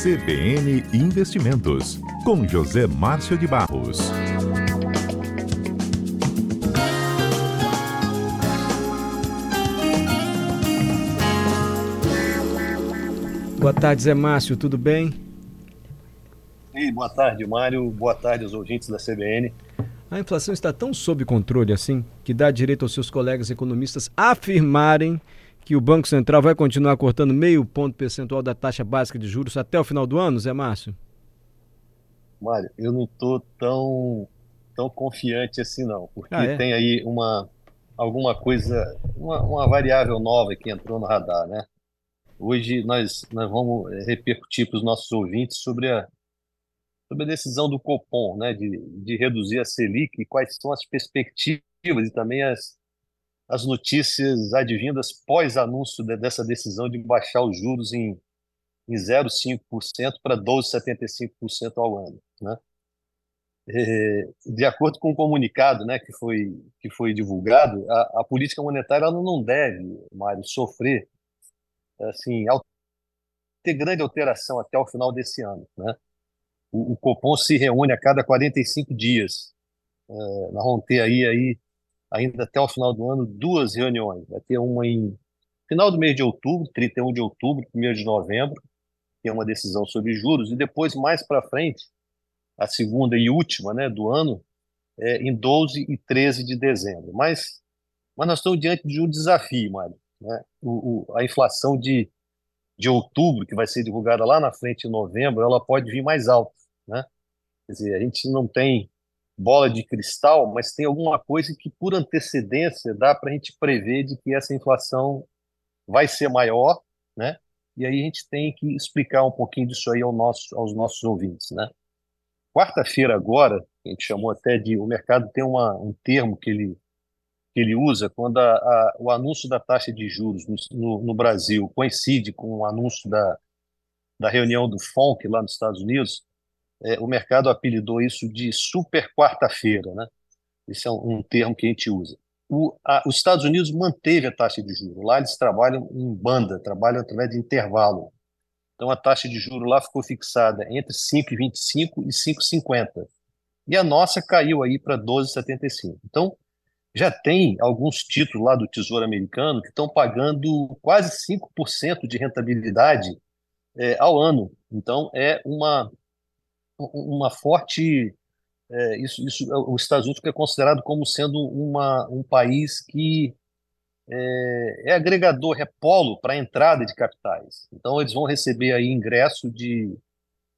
CBN Investimentos, com José Márcio de Barros. Boa tarde, Zé Márcio, tudo bem? Ei, boa tarde, Mário. Boa tarde aos ouvintes da CBN. A inflação está tão sob controle assim que dá direito aos seus colegas economistas afirmarem que o Banco Central vai continuar cortando meio ponto percentual da taxa básica de juros até o final do ano, Zé Márcio? Mário, eu não estou tão, tão confiante assim não, porque ah, é? tem aí uma alguma coisa, uma, uma variável nova que entrou no radar, né? Hoje nós, nós vamos repercutir para os nossos ouvintes sobre a, sobre a decisão do Copom, né, de, de reduzir a Selic e quais são as perspectivas e também as, as notícias advindas pós-anúncio de, dessa decisão de baixar os juros em, em 0,5% para 12,75% ao ano. Né? É, de acordo com o comunicado né, que, foi, que foi divulgado, a, a política monetária ela não deve, Mário, sofrer, assim, ter grande alteração até o final desse ano. Né? O, o Copom se reúne a cada 45 dias. É, nós vamos aí, aí ainda até o final do ano, duas reuniões. Vai ter uma em final do mês de outubro, 31 de outubro, 1 de novembro, que é uma decisão sobre juros, e depois, mais para frente, a segunda e última né, do ano, é, em 12 e 13 de dezembro. Mas, mas nós estamos diante de um desafio, Mário. Né? O, o, a inflação de, de outubro, que vai ser divulgada lá na frente em novembro, ela pode vir mais alta. Né? Quer dizer, a gente não tem bola de cristal, mas tem alguma coisa que, por antecedência, dá para a gente prever de que essa inflação vai ser maior, né? E aí a gente tem que explicar um pouquinho disso aí ao nosso, aos nossos ouvintes, né? Quarta-feira agora, a gente chamou até de, o mercado tem uma, um termo que ele, que ele usa quando a, a, o anúncio da taxa de juros no, no, no, Brasil coincide com o anúncio da, da reunião do FONC lá nos Estados Unidos, é, o mercado apelidou isso de super quarta-feira, né? Esse é um, um, termo que a gente usa. O, a, os Estados Unidos manteve a taxa de juros. Lá eles trabalham em banda, trabalham através de intervalo. Então a taxa de juros lá ficou fixada entre 5,25 e 5,50. E a nossa caiu aí para 12,75. Então já tem alguns títulos lá do Tesouro Americano que estão pagando quase 5% de rentabilidade é, ao ano. Então é uma uma forte. É, isso, isso, os Estados Unidos é considerado como sendo uma, um país que é, é agregador, é polo para a entrada de capitais. Então, eles vão receber aí ingresso de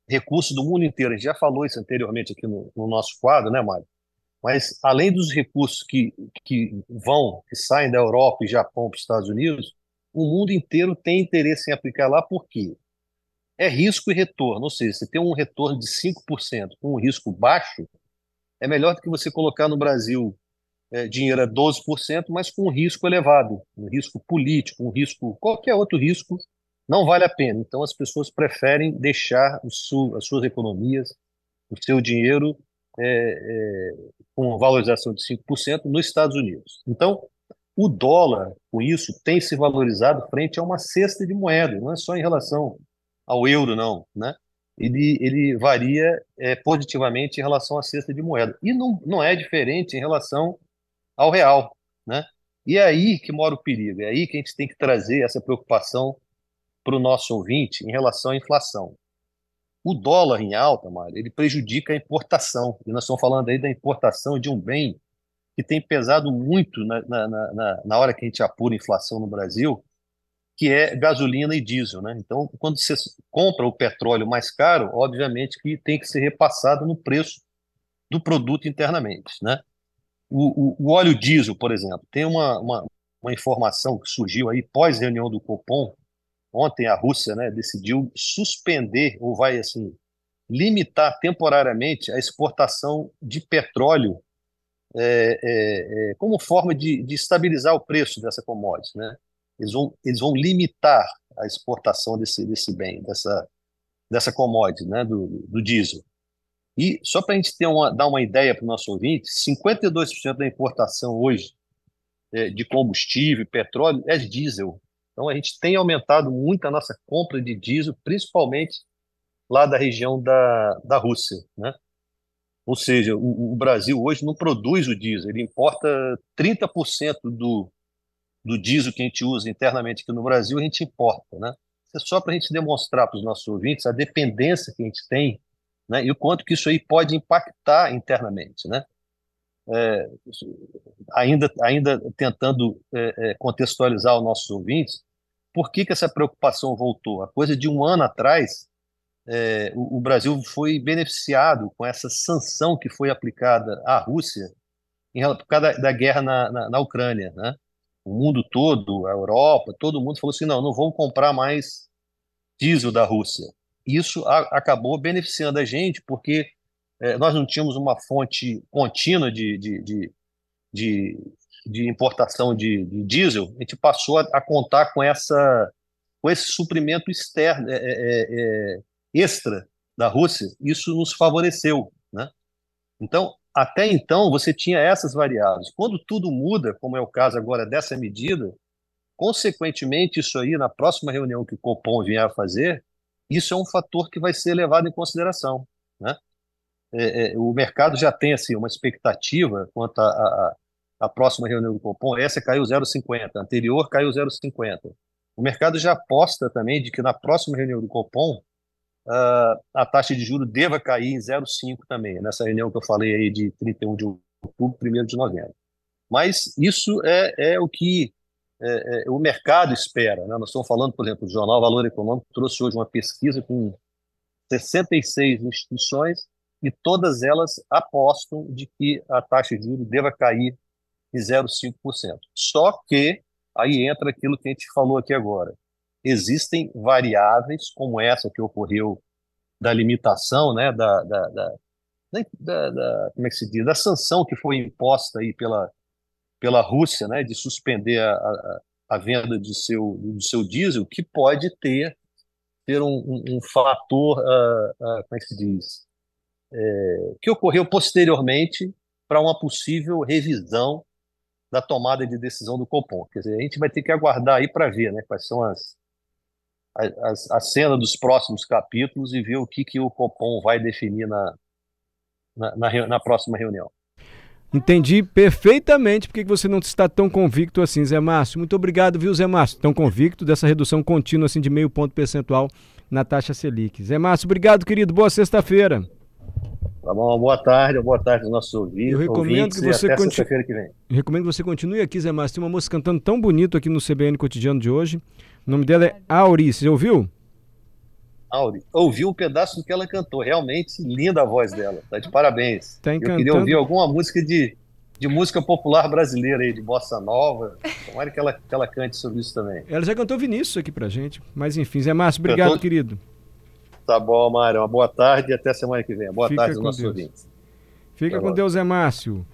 recursos do mundo inteiro. A gente já falou isso anteriormente aqui no, no nosso quadro, né, Mário? Mas, além dos recursos que, que vão, que saem da Europa e Japão para os Estados Unidos, o mundo inteiro tem interesse em aplicar lá, por quê? É risco e retorno. Ou seja, você tem um retorno de 5% com um risco baixo, é melhor do que você colocar no Brasil é, dinheiro a 12%, mas com um risco elevado, um risco político, um risco, qualquer outro risco, não vale a pena. Então as pessoas preferem deixar as suas economias, o seu dinheiro é, é, com valorização de 5% nos Estados Unidos. Então, o dólar, com isso, tem se valorizado frente a uma cesta de moeda, não é só em relação ao euro, não, né? Ele, ele varia é, positivamente em relação à cesta de moeda. E não, não é diferente em relação ao real, né? E é aí que mora o perigo, é aí que a gente tem que trazer essa preocupação para o nosso ouvinte em relação à inflação. O dólar em alta, Mário, ele prejudica a importação. E nós estamos falando aí da importação de um bem que tem pesado muito na, na, na, na hora que a gente apura inflação no Brasil, que é gasolina e diesel. Né? Então, quando você compra o petróleo mais caro, obviamente que tem que ser repassado no preço do produto internamente. Né? O, o, o óleo diesel, por exemplo, tem uma, uma, uma informação que surgiu aí pós-reunião do Copom. Ontem a Rússia né, decidiu suspender, ou vai assim, limitar temporariamente a exportação de petróleo é, é, é, como forma de, de, estabilizar o preço dessa commodity, né? Eles vão, eles vão limitar a exportação desse, desse bem, dessa, dessa commodity, né, do, do diesel. E só para a gente ter uma, dar uma ideia para o nosso ouvinte, 52% da importação hoje é, de combustível, petróleo, é diesel. Então a gente tem aumentado muito a nossa compra de diesel, principalmente lá da região da, da Rússia, né? Ou seja, o, o Brasil hoje não produz o diesel, ele importa 30% do, do diesel que a gente usa internamente aqui no Brasil, a gente importa, né? Isso é só para a gente demonstrar para os nossos ouvintes a dependência que a gente tem, né? E o quanto que isso aí pode impactar internamente, né? É, ainda, ainda tentando é, é, contextualizar os nossos ouvintes, por que, que essa preocupação voltou? A coisa de um ano atrás, é, o, o, Brasil foi beneficiado com essa sanção que foi aplicada à Rússia em, por causa da, da guerra na, na, na, Ucrânia. Né? O mundo todo, a Europa, todo mundo falou assim: não, não vamos comprar mais diesel da Rússia. Isso a, acabou beneficiando a gente, porque é, nós não tínhamos uma fonte contínua de, de, de, de, de importação de, de, diesel, a gente passou a, a, contar com, essa, com esse suprimento externo, é, é, é extra da Rússia, isso nos favoreceu. Né? Então, até então, você tinha essas variáveis. Quando tudo muda, como é o caso agora dessa medida, consequentemente, isso aí, na próxima reunião que o Copom vier a fazer, isso é um fator que vai ser levado em consideração. Né? É, é, o mercado já tem assim, uma expectativa quanto à próxima reunião do Copom. Essa caiu 0,50, a anterior caiu 0,50. O mercado já aposta também de que na próxima reunião do Copom a taxa de juros deva cair em 0,5 também, nessa reunião que eu falei aí de 31 de outubro, 1 de novembro. Mas isso é, é o que é, é, o mercado espera. Né? Nós estamos falando, por exemplo, o Jornal Valor Econômico trouxe hoje uma pesquisa com 66 instituições e todas elas apostam de que a taxa de juros deva cair em 0,5%. Só que aí entra aquilo que a gente falou aqui agora existem variáveis como essa que ocorreu da limitação, né, da, da, da, da, como é que se diz, da sanção que foi imposta aí pela, pela Rússia, né, de suspender a, a, a venda de seu, do seu diesel, que pode ter, ter um, um, um fator, uh, uh, como é que se diz, é, que ocorreu posteriormente para uma possível revisão da tomada de decisão do Copom. Quer dizer, a gente vai ter que aguardar aí para ver né, quais são as, a, a, cena dos próximos capítulos e ver o que, que o Copom vai definir na, na, na, na próxima reunião. Entendi perfeitamente porque você não está tão convicto assim, Zé Márcio. Muito obrigado, viu, Zé Márcio? Tão convicto dessa redução contínua assim de meio ponto percentual na taxa Selic. Zé Márcio, obrigado, querido. Boa sexta-feira. Tá bom, boa tarde, boa tarde aos nossos ouvintes. Eu recomendo que você continue. Recomendo que você continue aqui, Zé Márcio. Tem uma moça cantando tão bonito aqui no CBN Cotidiano de hoje. O nome dela é Auri, você ouviu? Auri, ouvi um pedaço do que ela cantou, realmente linda a voz dela, tá de parabéns. Tá encantando. Eu queria ouvir alguma música de, de música popular brasileira aí, de bossa nova, tomara que ela, que ela cante sobre isso também. Ela já cantou Vinícius aqui pra gente, mas enfim, Zé Márcio, obrigado, Cantou... querido. Tá bom, Mário, uma boa tarde e até semana que vem. Boa Fica tarde nossos ouvintes. Fica com Deus, Zé Márcio.